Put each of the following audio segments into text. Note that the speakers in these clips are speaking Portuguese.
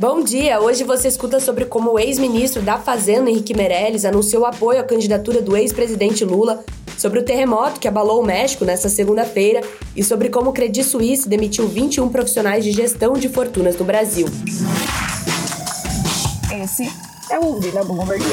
Bom dia! Hoje você escuta sobre como o ex-ministro da Fazenda, Henrique Meirelles, anunciou apoio à candidatura do ex-presidente Lula, sobre o terremoto que abalou o México nesta segunda-feira e sobre como o Credit Suisse demitiu 21 profissionais de gestão de fortunas no Brasil. Esse é o Vila Bloomberg.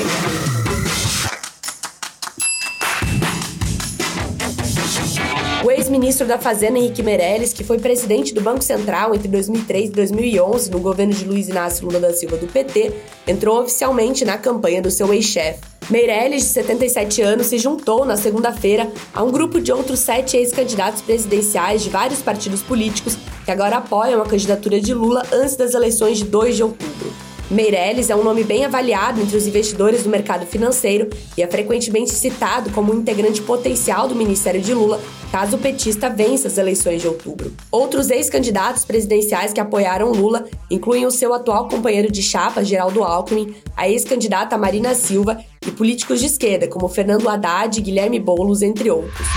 O ex-ministro da Fazenda, Henrique Meirelles, que foi presidente do Banco Central entre 2003 e 2011 no governo de Luiz Inácio Lula da Silva do PT, entrou oficialmente na campanha do seu ex-chefe. Meirelles, de 77 anos, se juntou na segunda-feira a um grupo de outros sete ex-candidatos presidenciais de vários partidos políticos que agora apoiam a candidatura de Lula antes das eleições de 2 de outubro. Meirelles é um nome bem avaliado entre os investidores do mercado financeiro e é frequentemente citado como um integrante potencial do Ministério de Lula caso o petista vença as eleições de outubro. Outros ex-candidatos presidenciais que apoiaram Lula incluem o seu atual companheiro de chapa, Geraldo Alckmin, a ex-candidata Marina Silva e políticos de esquerda como Fernando Haddad e Guilherme Boulos, entre outros.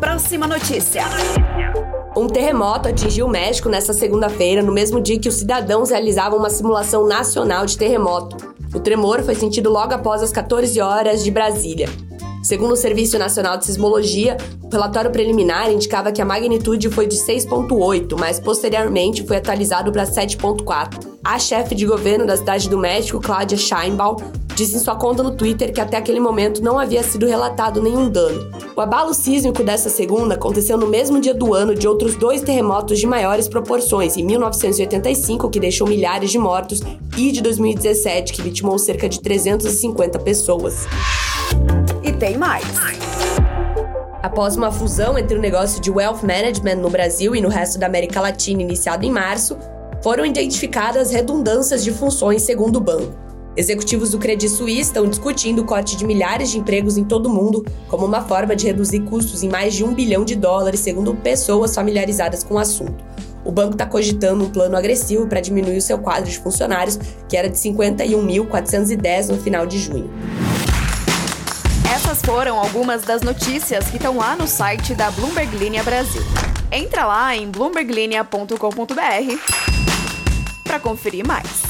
Próxima notícia. Um terremoto atingiu o México nesta segunda-feira, no mesmo dia que os cidadãos realizavam uma simulação nacional de terremoto. O tremor foi sentido logo após as 14 horas de Brasília. Segundo o Serviço Nacional de Sismologia, o relatório preliminar indicava que a magnitude foi de 6,8, mas posteriormente foi atualizado para 7,4. A chefe de governo da cidade do México, Cláudia Scheinbaum, disse em sua conta no Twitter que até aquele momento não havia sido relatado nenhum dano. O abalo sísmico dessa segunda aconteceu no mesmo dia do ano de outros dois terremotos de maiores proporções, em 1985, que deixou milhares de mortos, e de 2017, que vitimou cerca de 350 pessoas. E tem mais. Após uma fusão entre o negócio de wealth management no Brasil e no resto da América Latina iniciado em março, foram identificadas redundâncias de funções segundo o banco. Executivos do Credit Suisse estão discutindo o corte de milhares de empregos em todo o mundo como uma forma de reduzir custos em mais de um bilhão de dólares, segundo pessoas familiarizadas com o assunto. O banco está cogitando um plano agressivo para diminuir o seu quadro de funcionários, que era de 51.410 no final de junho. Essas foram algumas das notícias que estão lá no site da Bloomberg Linha Brasil. Entra lá em bloomberglinea.com.br para conferir mais.